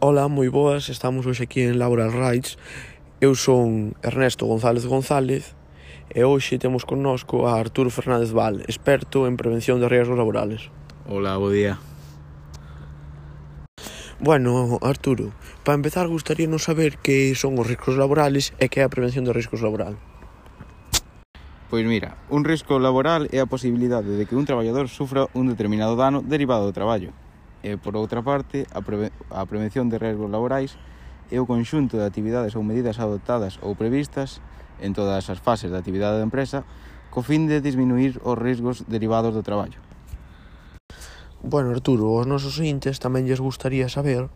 Ola, moi boas, estamos hoxe aquí en Laboral Rights. Eu son Ernesto González González E hoxe temos connosco a Arturo Fernández Val, experto en prevención de riesgos laborales. Ola, bo día. Bueno, Arturo, para empezar gustaríanos saber que son os riscos laborales e que é a prevención de riscos laboral. Pois mira, un risco laboral é a posibilidade de que un traballador sufra un determinado dano derivado do traballo. E, por outra parte, a, preve a prevención de riesgos laborais é o conxunto de actividades ou medidas adoptadas ou previstas en todas as fases da actividade da empresa co fin de disminuir os riscos derivados do traballo. Bueno, Arturo, aos nosos ointes tamén lles gustaría saber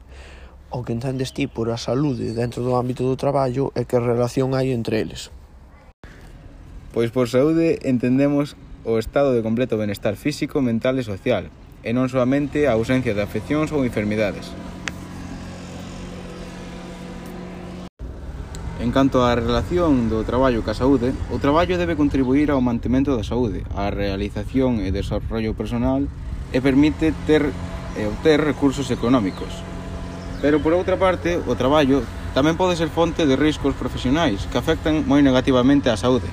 o que entendes ti por a saúde dentro do ámbito do traballo e que relación hai entre eles. Pois por saúde entendemos o estado de completo benestar físico, mental e social, e non solamente a ausencia de afeccións ou enfermidades. En canto á relación do traballo ca saúde, o traballo debe contribuir ao mantemento da saúde, á realización e desarrollo personal e permite ter e obter recursos económicos. Pero por outra parte, o traballo tamén pode ser fonte de riscos profesionais que afectan moi negativamente á saúde.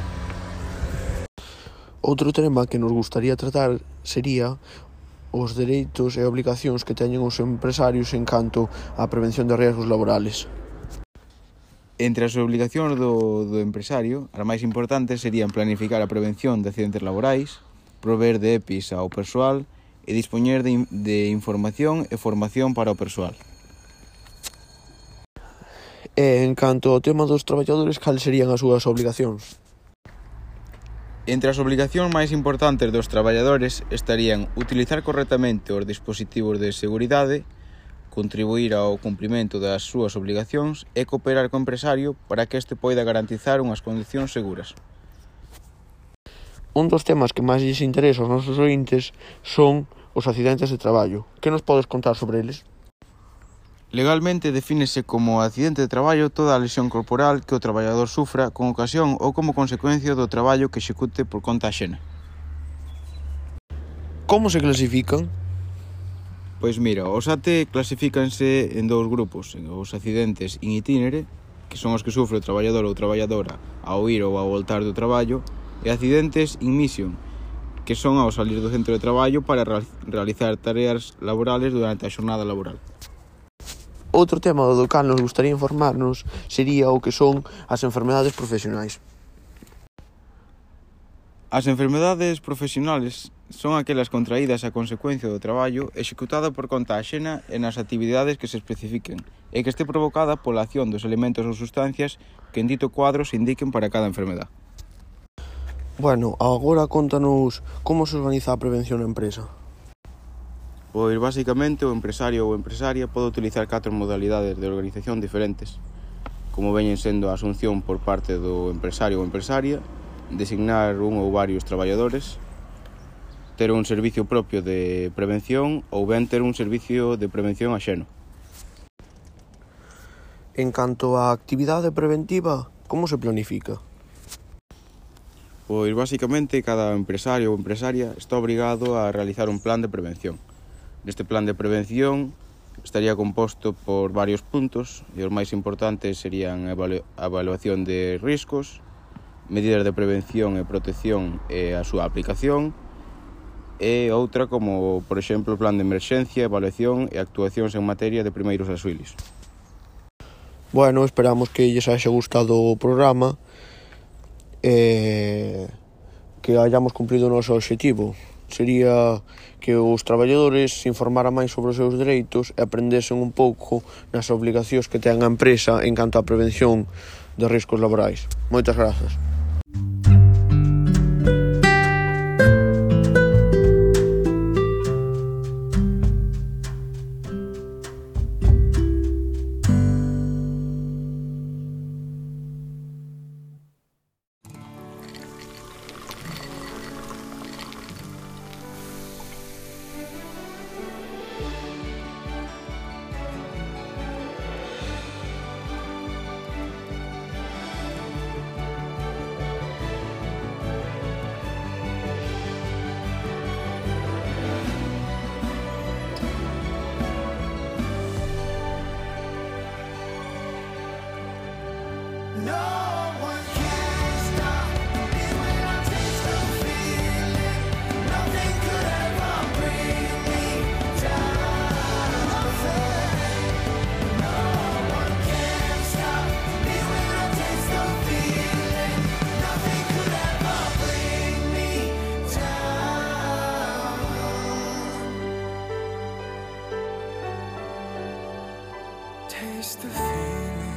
Outro tema que nos gustaría tratar sería os dereitos e obrigacións que teñen os empresarios en canto á prevención de riesgos laborales. Entre as obrigacións do, do empresario, as máis importantes serían planificar a prevención de accidentes laborais, prover de EPIs ao persoal e dispoñer de, de información e formación para o persoal. E en canto ao tema dos traballadores, cal serían as súas obligacións? Entre as obligacións máis importantes dos traballadores estarían utilizar correctamente os dispositivos de seguridade, contribuir ao cumprimento das súas obligacións e cooperar co empresario para que este poida garantizar unhas condicións seguras. Un dos temas que máis lles interesa aos nosos ointes son os accidentes de traballo. Que nos podes contar sobre eles? Legalmente defínese como accidente de traballo toda a lesión corporal que o traballador sufra con ocasión ou como consecuencia do traballo que execute por conta xena. Como se clasifican? Pois mira, os AT clasifícanse en dous grupos, os accidentes in itinere, que son os que sufre o traballador ou traballadora ao ir ou ao voltar do traballo, e accidentes in mission, que son ao salir do centro de traballo para realizar tareas laborales durante a xornada laboral. Outro tema do cal nos gustaría informarnos sería o que son as enfermedades profesionais. As enfermedades profesionales son aquelas contraídas a consecuencia do traballo executada por conta axena e nas actividades que se especifiquen e que este provocada pola acción dos elementos ou sustancias que en dito cuadro se indiquen para cada enfermedad. Bueno, agora contanos como se organiza a prevención na empresa. Pois basicamente o empresario ou empresaria pode utilizar catro modalidades de organización diferentes, como veñen sendo a asunción por parte do empresario ou empresaria, designar un ou varios traballadores, ter un servicio propio de prevención ou ben ter un servicio de prevención axeno. En canto á actividade preventiva, como se planifica? Pois basicamente cada empresario ou empresaria está obrigado a realizar un plan de prevención Neste plan de prevención estaría composto por varios puntos e os máis importantes serían a evaluación de riscos, medidas de prevención e protección e a súa aplicación, e outra como, por exemplo, o plan de emerxencia, evaluación e actuacións en materia de primeiros auxilios. Bueno, esperamos que lles haxe gustado o programa e que hayamos cumplido o noso obxectivo sería que os traballadores se informaran máis sobre os seus dereitos e aprendesen un pouco nas obligacións que ten a empresa en canto á prevención de riscos laborais. Moitas grazas. Taste the feeling